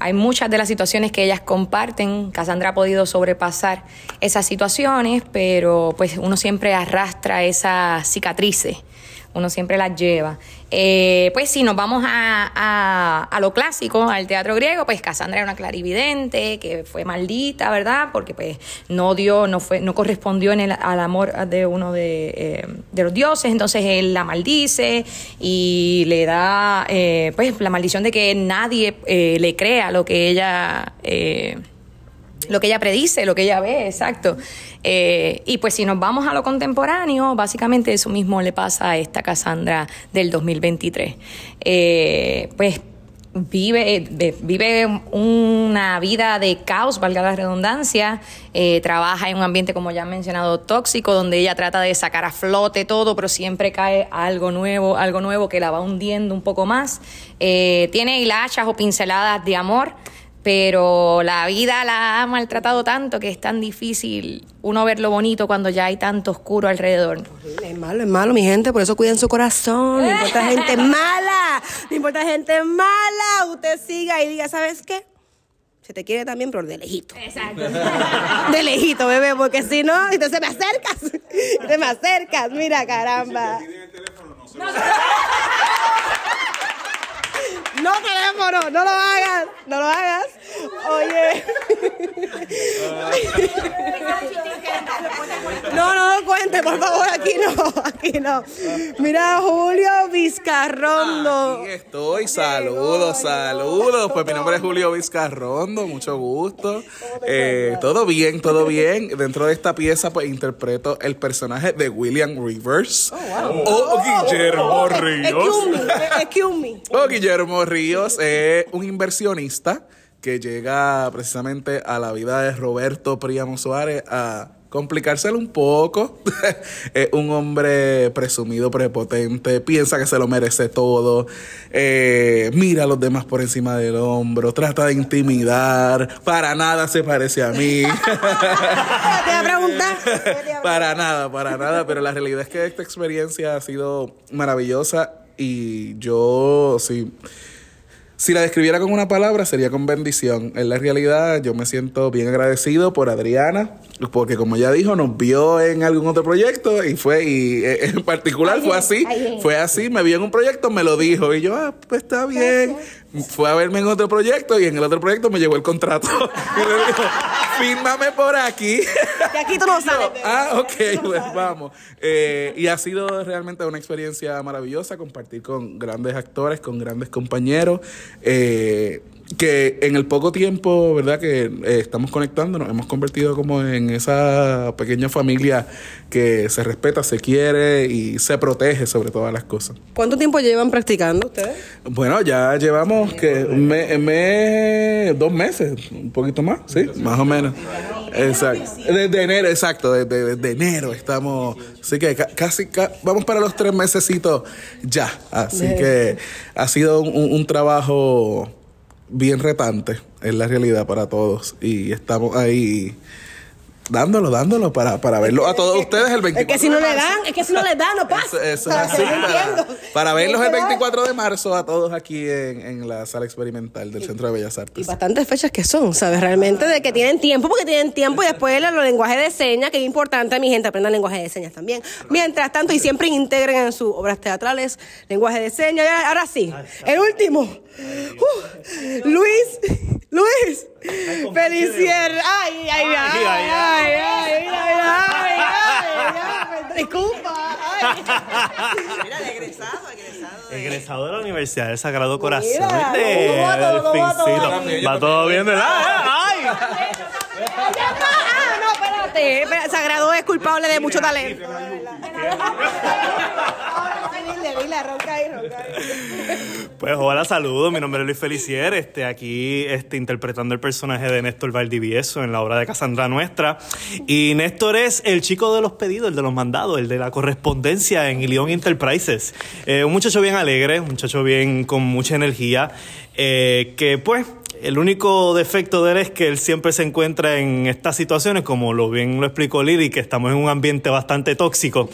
hay muchas de las situaciones que ellas comparten, Cassandra ha podido sobrepasar esas situaciones, pero pues uno siempre arrastra esas cicatrices uno siempre las lleva. Eh, pues si nos vamos a, a- lo clásico, al teatro griego, pues Cassandra era una clarividente que fue maldita, ¿verdad? Porque pues no dio, no fue, no correspondió en el, al amor de uno de, eh, de los dioses, entonces él la maldice y le da eh, pues la maldición de que nadie eh, le crea lo que ella eh, lo que ella predice, lo que ella ve, exacto. Eh, y pues si nos vamos a lo contemporáneo, básicamente eso mismo le pasa a esta Cassandra del 2023. Eh, pues vive, eh, vive una vida de caos, valga la redundancia, eh, trabaja en un ambiente, como ya han mencionado, tóxico, donde ella trata de sacar a flote todo, pero siempre cae algo nuevo, algo nuevo que la va hundiendo un poco más. Eh, tiene hilachas o pinceladas de amor, pero la vida la ha maltratado tanto que es tan difícil uno ver lo bonito cuando ya hay tanto oscuro alrededor. Es malo, es malo, mi gente, por eso cuiden su corazón. No importa gente [laughs] mala, no importa gente mala. Usted siga y diga, ¿sabes qué? Se te quiere también, pero de lejito. Exacto. [laughs] De lejito, bebé, porque si no, entonces me acercas. [laughs] Te me acercas, mira, caramba. No, no lo hagas, no lo hagas. Oye. No, no cuente, por favor, aquí no, aquí no. Mira, Julio Vizcarrondo. Aquí estoy, saludos, saludos. Pues mi nombre es Julio Vizcarrondo, mucho gusto. Eh, todo bien, todo bien. Dentro de esta pieza, pues interpreto el personaje de William Rivers o Guillermo Ríos. Excuse me. O Guillermo Ríos es un inversionista que llega precisamente a la vida de Roberto Príamo Suárez a complicárselo un poco. [laughs] es un hombre presumido, prepotente, piensa que se lo merece todo, eh, mira a los demás por encima del hombro, trata de intimidar, para nada se parece a mí. [laughs] Te voy a preguntar. [laughs] para nada, para nada, pero la realidad es que esta experiencia ha sido maravillosa y yo sí. Si la describiera con una palabra, sería con bendición. En la realidad, yo me siento bien agradecido por Adriana, porque como ya dijo, nos vio en algún otro proyecto y fue, y eh, [laughs] en particular fue así, fue así, me vio en un proyecto, me lo dijo y yo, ah, pues está bien. Fue a verme en otro proyecto y en el otro proyecto me llegó el contrato. [laughs] y me dijo, fírmame por aquí. Que aquí tú no [laughs] sales. Ah, ok, pues vamos. Eh, y ha sido realmente una experiencia maravillosa compartir con grandes actores, con grandes compañeros, eh, que en el poco tiempo, ¿verdad? Que eh, estamos conectando, nos hemos convertido como en esa pequeña familia que se respeta, se quiere y se protege sobre todas las cosas. ¿Cuánto tiempo llevan practicando ustedes? Bueno, ya llevamos que un me- me- dos meses, un poquito más, sí, más o menos. Exacto. Desde enero, exacto, desde, desde enero estamos, así que ca- casi ca- vamos para los tres mesecitos ya. Así que ha sido un, un trabajo bien retante, es la realidad para todos. Y estamos ahí dándolo, dándolo para, para verlo a todos ustedes el 24 Es que si no de le marzo. dan, es que si no le dan, no pasa. Eso, eso es así, para, para verlos el Tiene que dar. 24 de marzo a todos aquí en, en la sala experimental del Centro de Bellas Artes. Y bastantes fechas que son, ¿sabes? Realmente de que tienen tiempo, porque tienen tiempo y después los lenguajes de señas, que es importante, mi gente, aprendan lenguaje de señas también. Mientras tanto, y siempre integren en sus obras teatrales lenguaje de señas. Ahora sí, el último. Uh, Luis, Luis, Felicier. Ay, ay, ay, ay, ay, ay, ay, ay, ay, ay, ay, [laughs] disculpa. Egresado de la Universidad del Sagrado Corazón. Mira, no, no, Delfincito. no. Va todo bien, ¿verdad? ¡Ay! Ah, no, espérate. espérate, Sagrado es culpable de mucho talento. Pues hola, saludos. Mi nombre es Luis Felicier. Este, aquí este, interpretando el personaje de Néstor Valdivieso en la obra de Cassandra Nuestra. Y Néstor es el chico de los pedidos, el de los mandados, el de la correspondencia en Ilion Enterprises. Eh, un muchacho bien alegre, un muchacho bien con mucha energía, eh, que pues el único defecto de él es que él siempre se encuentra en estas situaciones, como lo bien lo explicó Lili, que estamos en un ambiente bastante tóxico.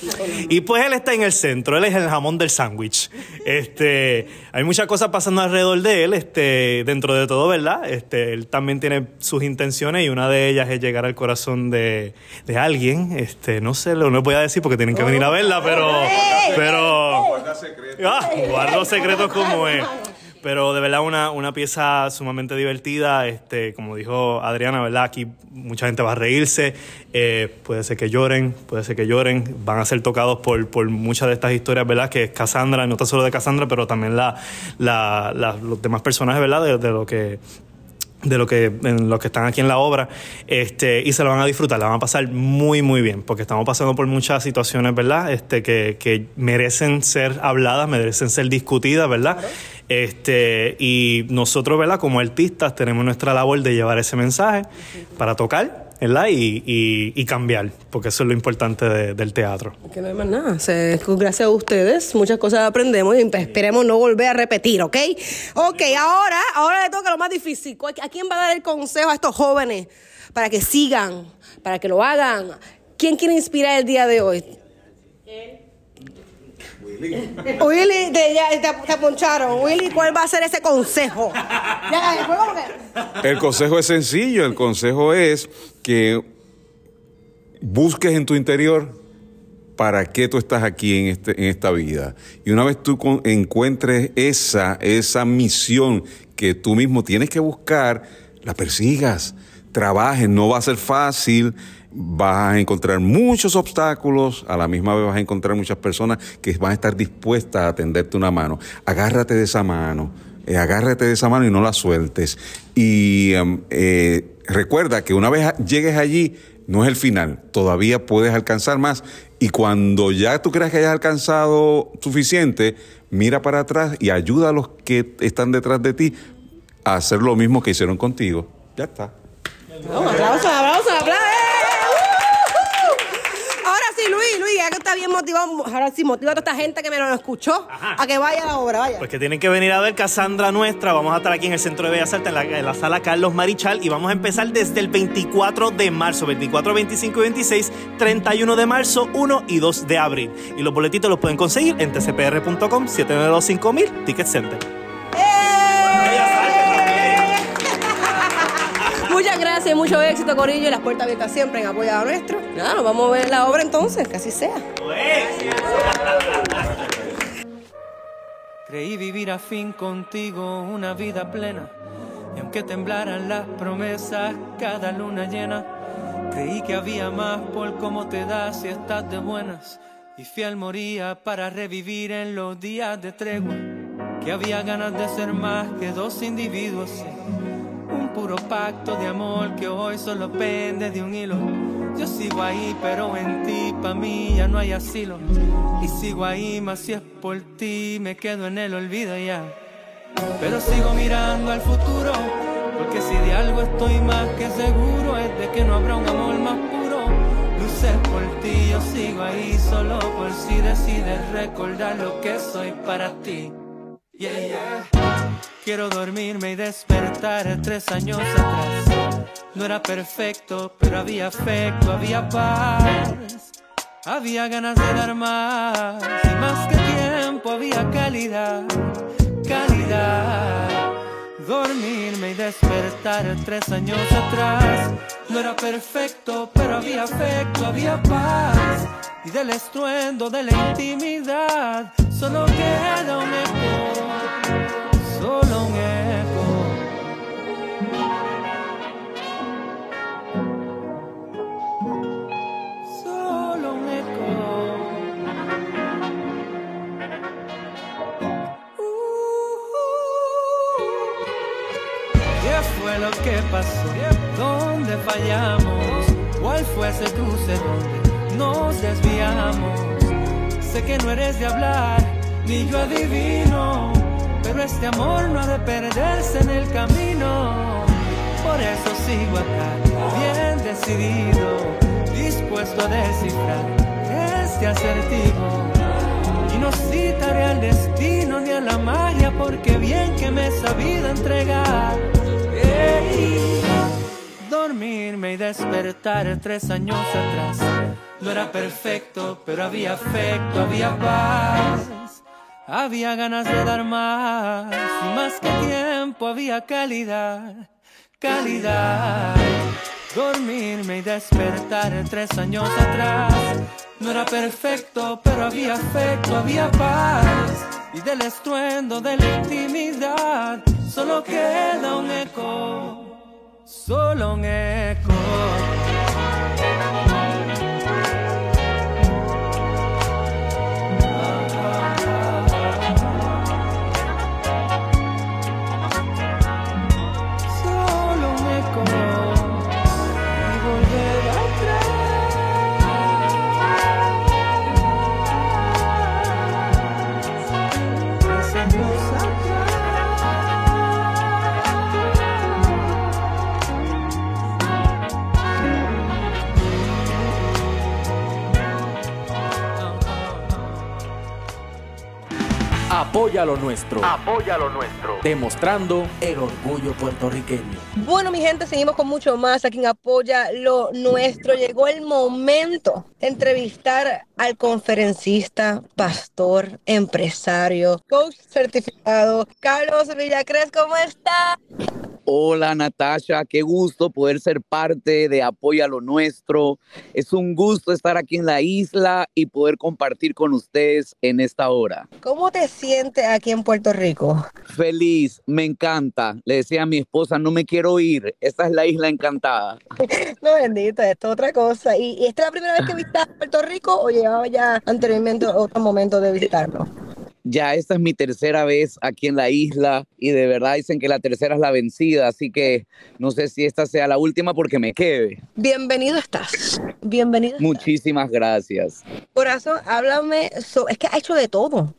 Y pues él está en el centro, él es el jamón del sándwich. Este, hay muchas cosas pasando alrededor de él, este, dentro de todo, ¿verdad? Este, él también tiene sus intenciones y una de ellas es llegar al corazón de, de alguien. Este, no sé, lo no voy a decir porque tienen que venir a verla, pero, pero, Guarda secreto. Ah, guardo secretos como es. Pero de verdad una, una pieza sumamente divertida, este, como dijo Adriana, ¿verdad? Aquí mucha gente va a reírse, eh, puede ser que lloren, puede ser que lloren, van a ser tocados por, por muchas de estas historias, ¿verdad? Que es Cassandra, no tan solo de Cassandra, pero también la, la- los demás personajes, ¿verdad? De lo que de lo que en los que están aquí en la obra este y se lo van a disfrutar la van a pasar muy muy bien porque estamos pasando por muchas situaciones verdad este que, que merecen ser habladas merecen ser discutidas verdad este y nosotros verdad como artistas tenemos nuestra labor de llevar ese mensaje para tocar verdad y, y- y cambiar porque eso es lo importante de- del teatro Que no hay más nada. Se- gracias a ustedes, muchas cosas aprendemos y esperemos no volver a repetir, ¿ok? Ok, ahora, ahora le toca lo más difícil. ¿Cuál- ¿A quién va a dar el consejo a estos jóvenes para que sigan, para que lo hagan? ¿Quién quiere inspirar el día de hoy? Willy, [laughs] te, ya, te, te poncharon. Willy, ¿cuál va a ser ese consejo? El consejo es sencillo, el consejo es que busques en tu interior para qué tú estás aquí en, este, en esta vida. Y una vez tú con- encuentres esa, esa misión que tú mismo tienes que buscar, la persigas, trabajes, no va a ser fácil, vas a encontrar muchos obstáculos, a la misma vez vas a encontrar muchas personas que van a estar dispuestas a tenderte una mano. Agárrate de esa mano, eh, agárrate de esa mano y no la sueltes. Y em, eh, recuerda que una vez llegues allí, no es el final, todavía puedes alcanzar más. Y cuando ya tú creas que hayas alcanzado suficiente, mira para atrás y ayuda a los que están detrás de ti a hacer lo mismo que hicieron contigo. Ya está. Está bien motivado, ahora sí, motiva a toda esta gente que me lo escuchó a que vaya a la obra, vaya. Pues que tienen que venir a ver Cassandra Nuestra. Vamos a estar aquí en el Centro de Bellas Artes, en la, en la sala Carlos Marichal, y vamos a empezar desde el 24 de marzo, 24, 25 y 26, 31 de marzo, 1 y 2 de abril. Y los boletitos los pueden conseguir en tcpr.com, 7925000, Ticket Center. Gracias mucho éxito, Corillo, y las puertas abiertas siempre en apoyo nuestro. Nada, nos vamos a ver la obra entonces, que así sea. Creí vivir a fin contigo una vida plena. Y aunque temblaran las promesas cada luna llena, creí que había más por cómo te das si estás de buenas. Y fiel moría para revivir en los días de tregua. Que había ganas de ser más que dos individuos. Un puro pacto de amor que hoy solo pende de un hilo. Yo sigo ahí, pero en ti pa' mí ya no hay asilo. Y sigo ahí, más si es por ti, me quedo en el olvido ya. Pero sigo mirando al futuro, porque si de algo estoy más que seguro es de que no habrá un amor más puro. Luces por ti, yo sigo ahí solo por si decides recordar lo que soy para ti. Yeah, yeah. Quiero dormirme y despertar tres años atrás. No era perfecto, pero había afecto, había paz. Había ganas de dar más y más que tiempo había calidad, calidad. Dormirme y despertar tres años atrás. No era perfecto, pero había afecto, había paz. Y del estruendo de la intimidad solo queda un años atrás. No era perfecto, pero había afecto, había paz. Había ganas de dar más, y más que tiempo había calidad, calidad. Dormirme y despertar tres años atrás. No era perfecto, pero había afecto, había paz. Y del estruendo de la intimidad, solo queda un eco, solo un eco. Apoya lo nuestro. Apoya lo nuestro. Demostrando el orgullo puertorriqueño. Bueno, mi gente, seguimos con mucho más aquí en Apoya lo Nuestro. Llegó el momento de entrevistar al conferencista, pastor, empresario, coach certificado, Carlos Villacres. ¿Cómo está? Hola Natasha, qué gusto poder ser parte de Apoya lo Nuestro. Es un gusto estar aquí en la isla y poder compartir con ustedes en esta hora. ¿Cómo te sientes aquí en Puerto Rico? Feliz, me encanta. Le decía a mi esposa, no me quiero ir. Esta es la isla encantada. [laughs] No, bendito, esto es otra cosa. ¿Y, y esta es la primera vez que visitas Puerto Rico o llevaba ya anteriormente otro momento de visitarlo? Ya esta es mi tercera vez aquí en la isla y de verdad dicen que la tercera es la vencida, así que no sé si esta sea la última porque me quede. Bienvenido estás. Bienvenido. Muchísimas gracias. Corazón, háblame, so- es que ha hecho de todo.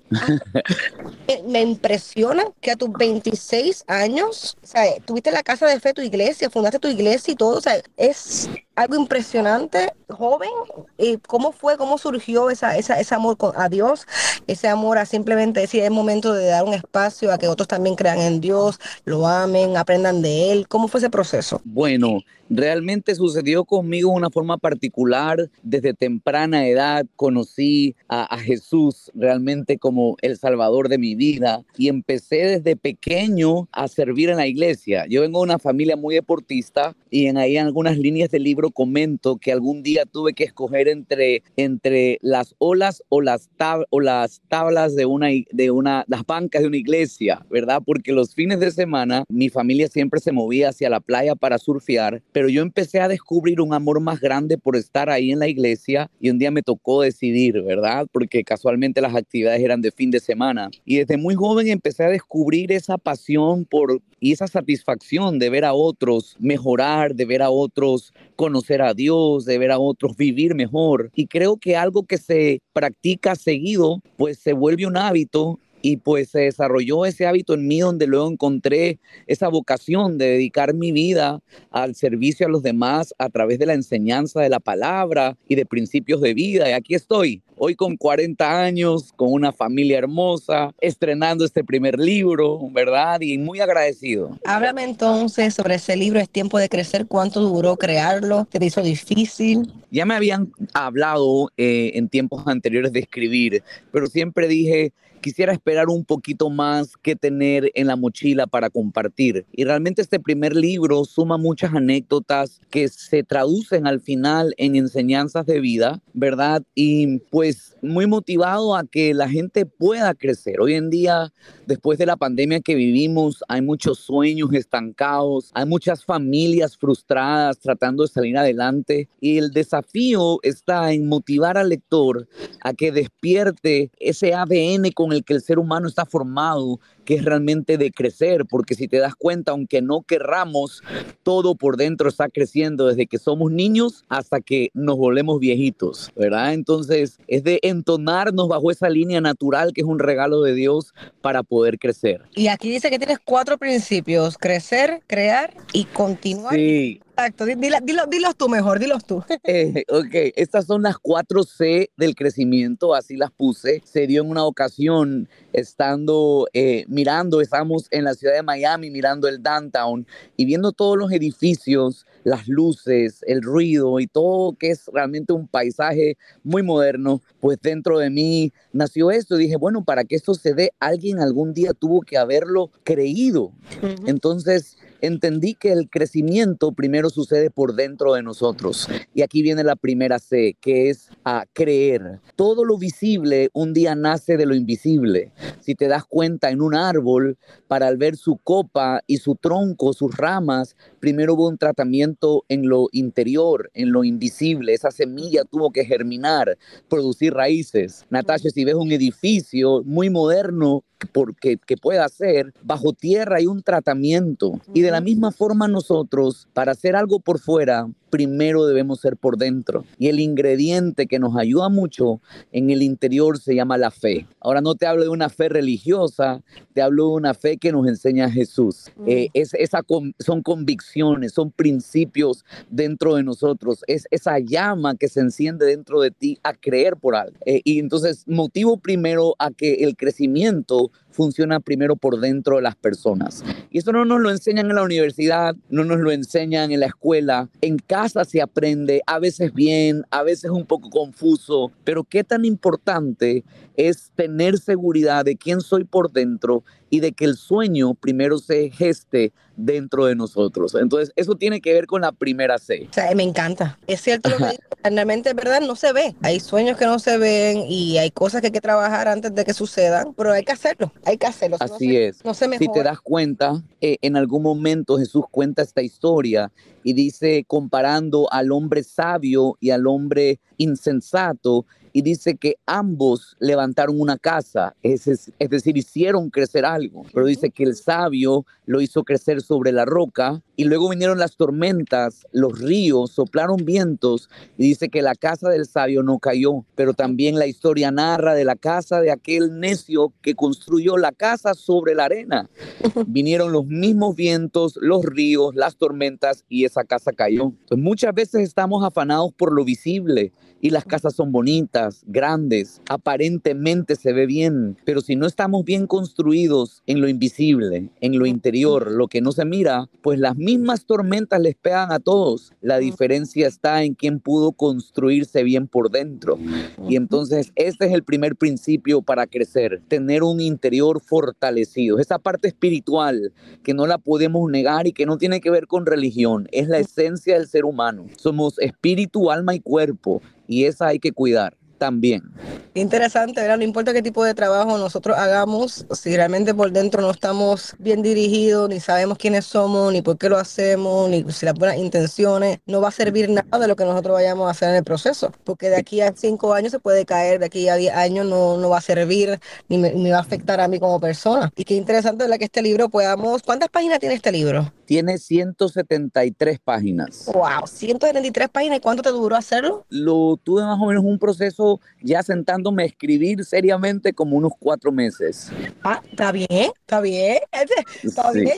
Me- [laughs] Me impresiona que a tus 26 años, o sea, tuviste la casa de fe, tu iglesia, fundaste tu iglesia y todo, o sea, es algo impresionante, joven. ¿Y cómo fue, cómo surgió esa, esa, ese amor a Dios, ese amor a simplemente decir, es momento de dar un espacio a que otros también crean en Dios, lo amen, aprendan de Él? ¿Cómo fue ese proceso? Bueno, realmente sucedió conmigo de una forma particular. Desde temprana edad conocí a, a Jesús realmente como el salvador de mi vida y empecé desde pequeño a servir en la iglesia. Yo vengo de una familia muy deportista y en ahí en algunas líneas del libro comento que algún día tuve que escoger entre, entre las olas o las, tab- o las tablas de una, de una, las bancas de una iglesia, ¿verdad? Porque los fines de semana mi familia siempre se movía hacia la playa para surfear, pero yo empecé a descubrir un amor más grande por estar ahí en la iglesia y un día me tocó decidir, ¿verdad? Porque casualmente las actividades eran de fin de semana y desde muy joven empecé a descubrir esa pasión por y esa satisfacción de ver a otros mejorar, de ver a otros conocer a Dios, de ver a otros vivir mejor. Y creo que algo que se practica seguido, pues se vuelve un hábito y pues se desarrolló ese hábito en mí donde luego encontré esa vocación de dedicar mi vida al servicio a los demás a través de la enseñanza de la palabra y de principios de vida. Y aquí estoy, hoy con 40 años, con una familia hermosa, estrenando este primer libro, ¿verdad? Y muy agradecido. Háblame entonces sobre ese libro, Es tiempo de crecer, cuánto duró crearlo, ¿Te hizo difícil? Ya me habían hablado eh, en tiempos anteriores de escribir, pero siempre dije, quisiera esperar un poquito más que tener en la mochila para compartir. Y realmente este primer libro suma muchas anécdotas que se traducen al final en enseñanzas de vida, ¿verdad? Y pues muy motivado a que la gente pueda crecer. Hoy en día después de la pandemia que vivimos, hay muchos sueños estancados, hay muchas familias frustradas tratando de salir adelante y el desafío está en motivar al lector a que despierte ese ADN con el que el ser humano está formado que es realmente de crecer, porque si te das cuenta, aunque no querramos, todo por dentro está creciendo desde que somos niños hasta que nos volvemos viejitos, ¿verdad? Entonces es de entonarnos bajo esa línea natural que es un regalo de Dios para poder crecer. Y aquí dice que tienes cuatro principios, crecer, crear y continuar. Sí. Exacto, Di- dila- dilo- dilos tú mejor, dilos tú. Eh, [laughs] ok, estas son las cuatro C del crecimiento, así las puse. Se dio en una ocasión estando eh, mirando, estamos en la ciudad de Miami mirando el downtown y viendo todos los edificios, las luces, el ruido y todo que es realmente un paisaje muy moderno, pues dentro de mí nació esto. Dije, bueno, para que esto se dé, alguien algún día tuvo que haberlo creído. Entonces entendí que el crecimiento primero sucede por dentro de nosotros. Y aquí viene la primera C, que es a creer. Todo lo visible un día nace de lo invisible. Si te das cuenta en un árbol, para ver su copa y su tronco, sus ramas, primero hubo un tratamiento en lo interior, en lo invisible. Esa semilla tuvo que germinar, producir raíces. Natasha, si ves un edificio muy moderno, porque que pueda ser bajo tierra hay un tratamiento. Y de la misma forma nosotros para hacer algo por fuera primero debemos ser por dentro. Y el ingrediente que nos ayuda mucho en el interior se llama la fe. Ahora no te hablo de una fe religiosa te hablo de una fe que nos enseña Jesús. Eh, es, esa con- son convicciones son principios dentro de nosotros. Es esa llama que se enciende dentro de ti a creer por algo. Eh, y entonces motivo primero a que el crecimiento funciona primero por dentro de las personas. Y eso no nos lo enseñan en la universidad, no nos lo enseñan en la escuela. En casa se aprende, a veces bien, a veces un poco confuso, pero qué tan importante es tener seguridad de quién soy por dentro y de que el sueño primero se geste dentro de nosotros. Entonces, eso tiene que ver con la primera C. O sea, me encanta. Es cierto lo que realmente, ¿verdad? No se ve. Hay sueños que no se ven y hay cosas que hay que trabajar antes de que sucedan, pero hay que hacerlo, hay que hacerlo. si no Así se- es. No se si mejora. te das cuenta, eh, en algún momento Jesús cuenta esta historia y dice comparando al hombre sabio y al hombre insensato y dice que ambos levantaron una casa, es, es- es decir, hicieron crecer algo, pero dice que el sabio lo hizo crecer sobre la roca y luego vinieron las tormentas, los ríos, soplaron vientos y dice que la casa del sabio no cayó, pero también la historia narra de la casa de aquel necio que construyó la casa sobre la arena. [laughs] Vinieron los mismos vientos, los ríos, las tormentas y esa casa cayó. Entonces, muchas veces estamos afanados por lo visible y las casas son bonitas, grandes, aparentemente se ve bien, pero si no estamos bien construidos en lo invisible, en lo interior, lo que no se mira, pues las mismas tormentas les pegan a todos. La diferencia está en quién pudo construirse bien por dentro. Y entonces este es el primer principio para crecer, tener un interior fortalecido. Esa parte espiritual que no la podemos negar y que no tiene que ver con religión, es la esencia del ser humano. Somos espíritu, alma y cuerpo y esa hay que cuidar también. Interesante, ¿verdad? No importa qué tipo de trabajo nosotros hagamos, si realmente por dentro no estamos bien dirigidos, ni sabemos quiénes somos, ni por qué lo hacemos, ni si las buenas intenciones, no va a servir nada de lo que nosotros vayamos a hacer en el proceso. Porque de aquí a cinco años se puede caer, de aquí a diez años no, no va a servir, ni me, ni va a afectar a mí como persona. Y qué interesante, ¿verdad? Que este libro podamos... ¿Cuántas páginas tiene este libro? Tiene 173 páginas. Wow, 173 páginas. ¿Y cuánto te duró hacerlo? Lo tuve más o menos un proceso ya sentándome a escribir seriamente como unos cuatro meses. Ah, está bien, está bien, está Sí. bien.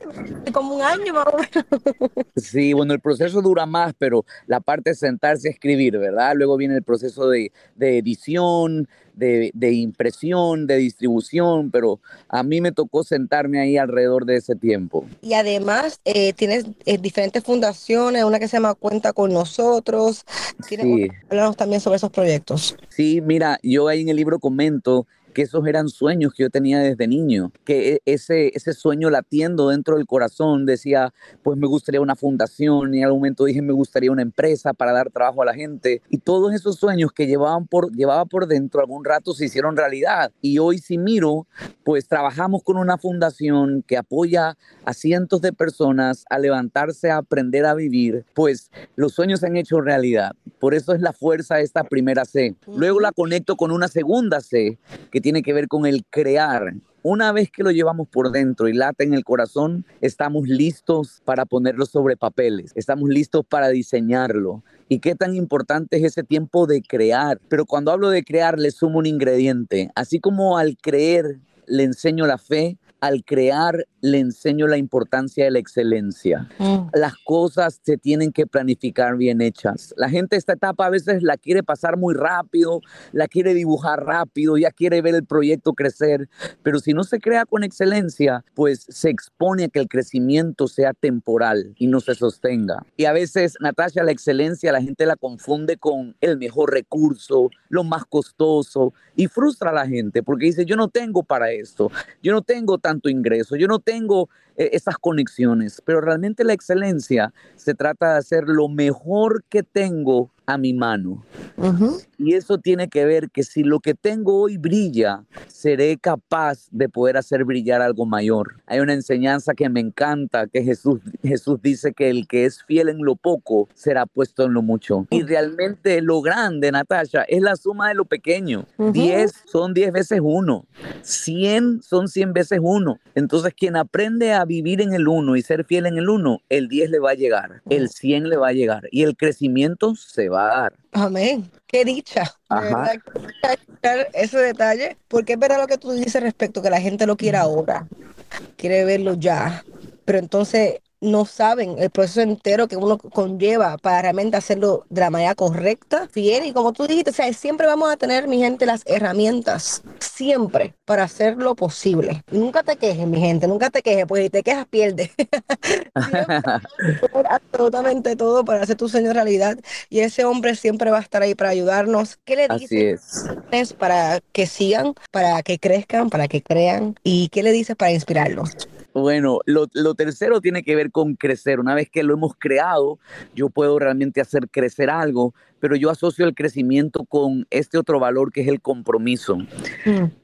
Como un año más o menos. Sí, bueno, el proceso dura más, pero la parte de sentarse a escribir, ¿verdad? Luego viene el proceso de, de edición, de, de impresión, de distribución, pero a mí me tocó sentarme ahí alrededor de ese tiempo. Y además eh, tienes eh, diferentes fundaciones, una que se llama Cuenta con Nosotros. Sí. Háblanos también sobre esos proyectos. Sí, mira, yo ahí en el libro comento que esos eran sueños que yo tenía desde niño, que e- ese, ese sueño latiendo dentro del corazón decía, pues me gustaría una fundación y en algún momento dije me gustaría una empresa para dar trabajo a la gente y todos esos sueños que llevaban por, llevaba por dentro algún rato se hicieron realidad y hoy si miro, pues trabajamos con una fundación que apoya a cientos de personas a levantarse, a aprender a vivir, pues los sueños se han hecho realidad. Por eso es la fuerza de esta primera C. Luego la conecto con una segunda C que tiene que ver con el crear. Una vez que lo llevamos por dentro y late en el corazón, estamos listos para ponerlo sobre papeles, estamos listos para diseñarlo. ¿Y qué tan importante es ese tiempo de crear? Pero cuando hablo de crear, le sumo un ingrediente. Así como al creer le enseño la fe, al crear le enseño la importancia de la excelencia. Las cosas se tienen que planificar bien hechas. La gente esta etapa a veces la quiere pasar muy rápido, la quiere dibujar rápido, ya quiere ver el proyecto crecer, pero si no se crea con excelencia, pues se expone a que el crecimiento sea temporal y no se sostenga. Y a veces, Natasha, la excelencia la gente la confunde con el mejor recurso, lo más costoso y frustra a la gente porque dice, yo no tengo para esto, yo no tengo tanto ingreso, yo no tengo eh, esas conexiones, pero realmente la excelencia se trata de hacer lo mejor que tengo a mi mano. Y eso tiene que ver que si lo que tengo hoy brilla, seré capaz de poder hacer brillar algo mayor. Hay una enseñanza que me encanta, que Jesús, Jesús dice que el que es fiel en lo poco será puesto en lo mucho. Y realmente lo grande, Natasha, es la suma de lo pequeño. Ujú. 10 son 10 veces uno. 100 son 100 veces uno. Entonces, quien aprende a vivir en el uno y ser fiel en el uno, el 10 le va a llegar, el 100 le va a llegar y el crecimiento se va Amén. Qué dicha. Ajá. ese detalle, porque es verdad lo que tú dices respecto que la gente lo quiere ahora, quiere verlo ya, pero entonces no saben el proceso entero que uno conlleva para realmente hacerlo de la manera correcta, fiel y como tú dijiste, o sea, siempre vamos a tener, mi gente, las herramientas, siempre, para hacerlo posible. Y nunca te quejes, mi gente, nunca te quejes, porque si te quejas, pierdes. [laughs] [laughs] hacer absolutamente todo para hacer tu sueño realidad y ese hombre siempre va a estar ahí para ayudarnos. ¿Qué le dices es. para que sigan, para que crezcan, para que crean? ¿Y qué le dices para inspirarlos? Bueno, lo, lo tercero tiene que ver con crecer. Una vez que lo hemos creado, yo puedo realmente hacer crecer algo, pero yo asocio el crecimiento con este otro valor que es el compromiso.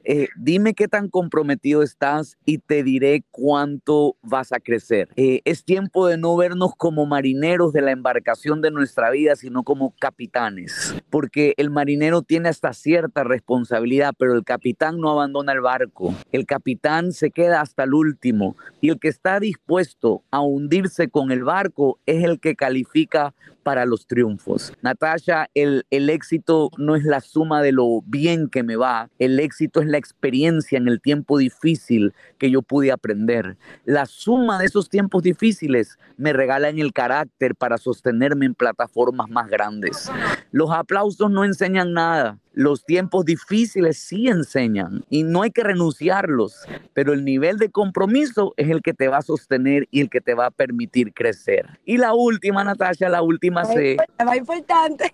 Eh, dime qué tan comprometido estás y te diré cuánto vas a crecer. Eh, es tiempo de no vernos como marineros de la embarcación de nuestra vida, sino como capitanes, porque el marinero tiene hasta cierta responsabilidad, pero el capitán no abandona el barco. El capitán se queda hasta el último y el que está dispuesto a hundirse con el barco es el que califica para los triunfos. Natasha, el, el éxito no es la suma de lo bien que me va, el éxito es la experiencia en el tiempo difícil que yo pude aprender. La suma de esos tiempos difíciles me regalan el carácter para sostenerme en plataformas más grandes. Los aplausos no enseñan nada. Los tiempos difíciles sí enseñan y no hay que renunciarlos, pero el nivel de compromiso es el que te va a sostener y el que te va a permitir crecer. Y la última, Natasha, la última C. La más importante.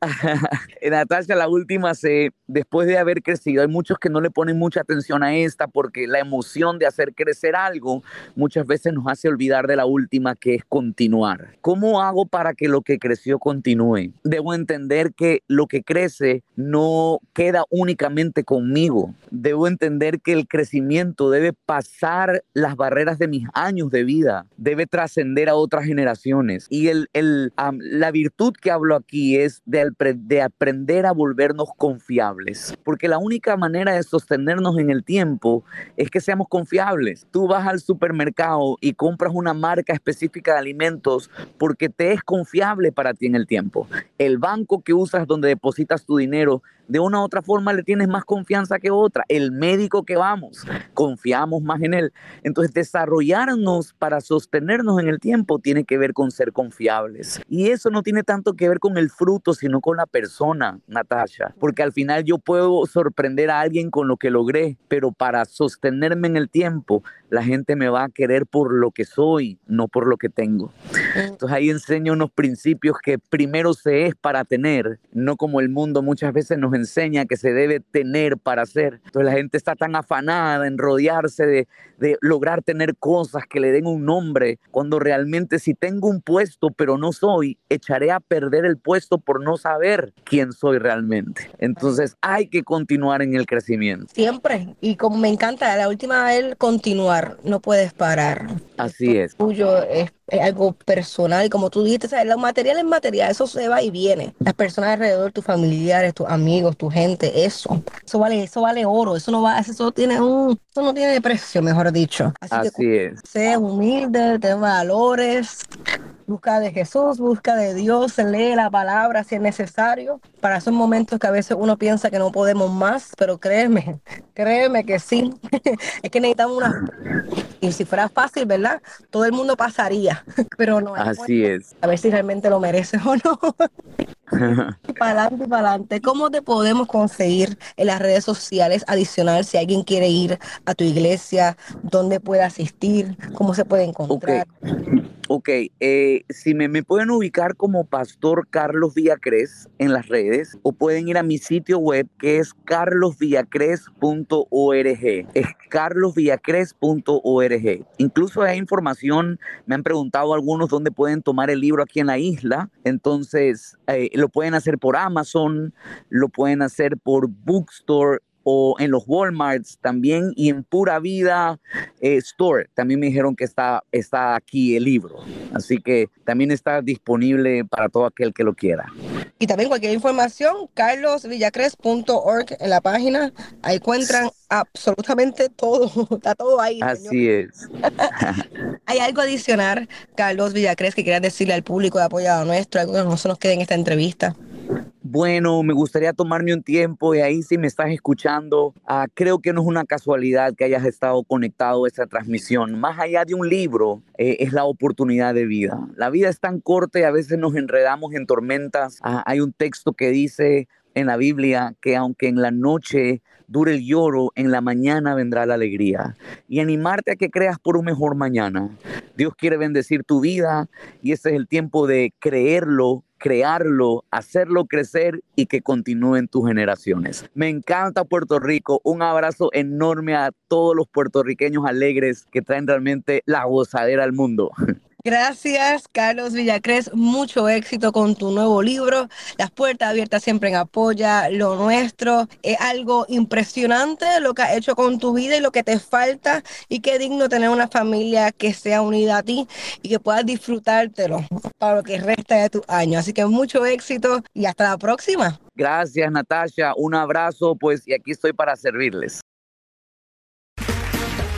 [laughs] Natasha, la última C, después de haber crecido, hay muchos que no le ponen mucha atención a esta porque la emoción de hacer crecer algo muchas veces nos hace olvidar de la última que es continuar. ¿Cómo hago para que lo que creció continúe? Debo entender que lo que crece no queda únicamente conmigo. Debo entender que el crecimiento debe pasar las barreras de mis años de vida, debe trascender a otras generaciones. Y el, el, la virtud que hablo aquí es de, de aprender a volvernos confiables, porque la única manera de sostenernos en el tiempo es que seamos confiables. Tú vas al supermercado y compras una marca específica de alimentos porque te es confiable para ti en el tiempo. El banco que usas donde depositas tu dinero, dinero. De una u otra forma le tienes más confianza que otra. El médico que vamos, confiamos más en él. Entonces, desarrollarnos para sostenernos en el tiempo tiene que ver con ser confiables. Y eso no tiene tanto que ver con el fruto, sino con la persona, Natasha. Porque al final yo puedo sorprender a alguien con lo que logré, pero para sostenerme en el tiempo, la gente me va a querer por lo que soy, no por lo que tengo. Entonces ahí enseño unos principios que primero se es para tener, no como el mundo muchas veces nos enseña que se debe tener para ser. Entonces la gente está tan afanada en rodearse de, de lograr tener cosas que le den un nombre, cuando realmente si tengo un puesto pero no soy, echaré a perder el puesto por no saber quién soy realmente. Entonces hay que continuar en el crecimiento. Siempre. Y como me encanta, la última el continuar, no puedes parar. Así es. Tuyo es, es algo personal, y como tú dijiste, ¿sabes? lo material es material, eso se va y viene. Las personas alrededor, tus familiares, tus amigos, tu gente, eso, eso vale, eso vale oro, eso no va, eso tiene un, eso no tiene precio, mejor dicho. Así, Así que es. sé humilde, ten valores, busca de Jesús, busca de Dios, lee la palabra si es necesario. Para esos momentos que a veces uno piensa que no podemos más, pero créeme, créeme que sí. [laughs] es que necesitamos una... Y si fuera fácil, ¿verdad? Todo el mundo pasaría, [laughs] pero no. es Así es. a ver si realmente lo mereces o no. [laughs] para adelante para adelante. ¿Cómo te podemos conseguir en las redes sociales adicional si alguien quiere ir a tu iglesia? ¿Dónde puede asistir? ¿Cómo se puede encontrar? Ok, eh, si me, me pueden ubicar como Pastor Carlos Villacres en las redes o pueden ir a mi sitio web que es carlosvillacres.org. Es carlosvillacres.org. Incluso hay información, me han preguntado algunos dónde pueden tomar el libro aquí en la isla. Entonces, eh, lo pueden hacer por Amazon, lo pueden hacer por Bookstore o en los Walmarts también y en Pura Vida eh, Store también me dijeron que está, está aquí el libro. Así que también está disponible para todo aquel que lo quiera. Y también cualquier información, carlosvillacres.org en la página. Ahí encuentran absolutamente todo. [laughs] Está todo ahí. señor. Así es. [laughs] ¿Hay algo adicional, Carlos Villacres, que quieras decirle al público de apoyado nuestro? Algo que no se nos quede en esta entrevista. Bueno, me gustaría tomarme un tiempo y ahí si me estás escuchando, ah, creo que no es una casualidad que hayas estado conectado a esta transmisión. Más allá de un libro, eh, es la oportunidad de vida. La vida es tan corta y a veces nos enredamos en tormentas. Ah, hay un texto que dice en la Biblia que aunque en la noche dure el lloro, en la mañana vendrá la alegría. Y animarte a que creas por un mejor mañana. Dios quiere bendecir tu vida y este es el tiempo de creerlo crearlo, hacerlo crecer y que continúe en tus generaciones. Me encanta Puerto Rico. Un abrazo enorme a todos los puertorriqueños alegres que traen realmente la gozadera al mundo. [laughs] Gracias, Carlos Villacres. Mucho éxito con tu nuevo libro. Las puertas abiertas siempre en apoya lo nuestro. Es algo impresionante lo que has hecho con tu vida y lo que te falta. Y qué digno tener una familia que sea unida a ti y que puedas disfrutártelo para lo que resta de tu año. Así que mucho éxito y hasta la próxima. Gracias, Natasha. Un abrazo, pues, y aquí estoy para servirles.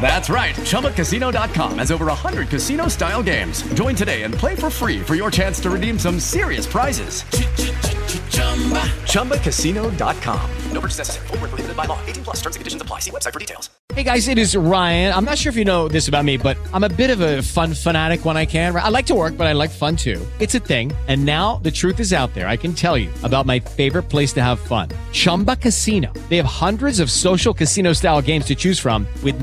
That's right. ChumbaCasino.com has over 100 casino style games. Join today and play for free for your chance to redeem some serious prizes. ChumbaCasino.com. No purchase necessary. Where prohibited by law. 18 plus terms and conditions apply. See website for details. Hey guys, it is Ryan. I'm not sure if you know this about me, but I'm a bit of a fun fanatic when I can. I like to work, but I like fun too. It's a thing. And now the truth is out there. I can tell you about my favorite place to have fun Chumba Casino. They have hundreds of social casino style games to choose from, with